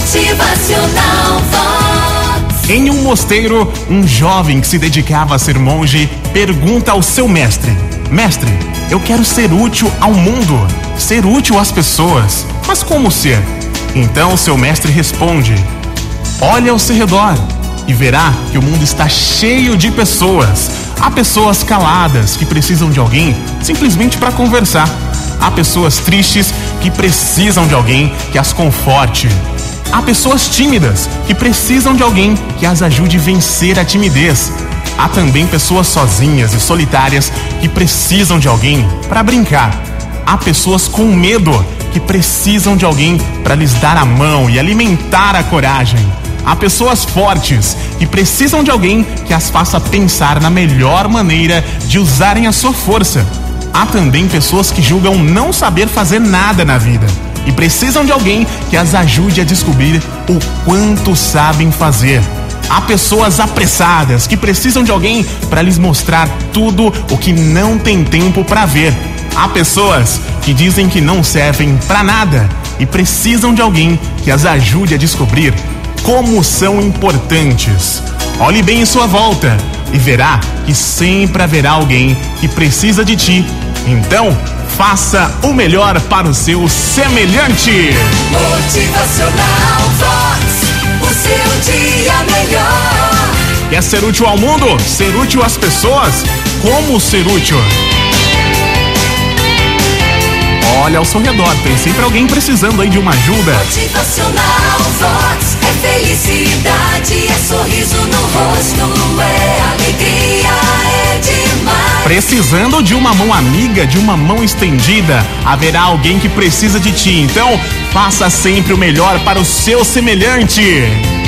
Motivacional Vox. Em um mosteiro, um jovem que se dedicava a ser monge pergunta ao seu mestre: Mestre, eu quero ser útil ao mundo, ser útil às pessoas, mas como ser? Então seu mestre responde: Olhe ao seu redor e verá que o mundo está cheio de pessoas. Há pessoas caladas que precisam de alguém simplesmente para conversar. Há pessoas tristes que precisam de alguém que as conforte. Há pessoas tímidas que precisam de alguém que as ajude a vencer a timidez. Há também pessoas sozinhas e solitárias que precisam de alguém para brincar. Há pessoas com medo que precisam de alguém para lhes dar a mão e alimentar a coragem. Há pessoas fortes que precisam de alguém que as faça pensar na melhor maneira de usarem a sua força. Há também pessoas que julgam não saber fazer nada na vida e precisam de alguém que as ajude a descobrir o quanto sabem fazer. Há pessoas apressadas que precisam de alguém para lhes mostrar tudo o que não tem tempo para ver. Há pessoas que dizem que não servem para nada e precisam de alguém que as ajude a descobrir como são importantes. Olhe bem em sua volta e verá que sempre haverá alguém que precisa de ti. Então, faça o melhor para o seu semelhante. Motivacional Vox. O seu dia melhor. Quer ser útil ao mundo? Ser útil às pessoas? Como ser útil? Olha ao seu redor, tem sempre alguém precisando aí de uma ajuda. Motivacional Vox. É felicidade, é sorriso no rosto, Precisando de uma mão amiga, de uma mão estendida, haverá alguém que precisa de ti. Então, faça sempre o melhor para o seu semelhante.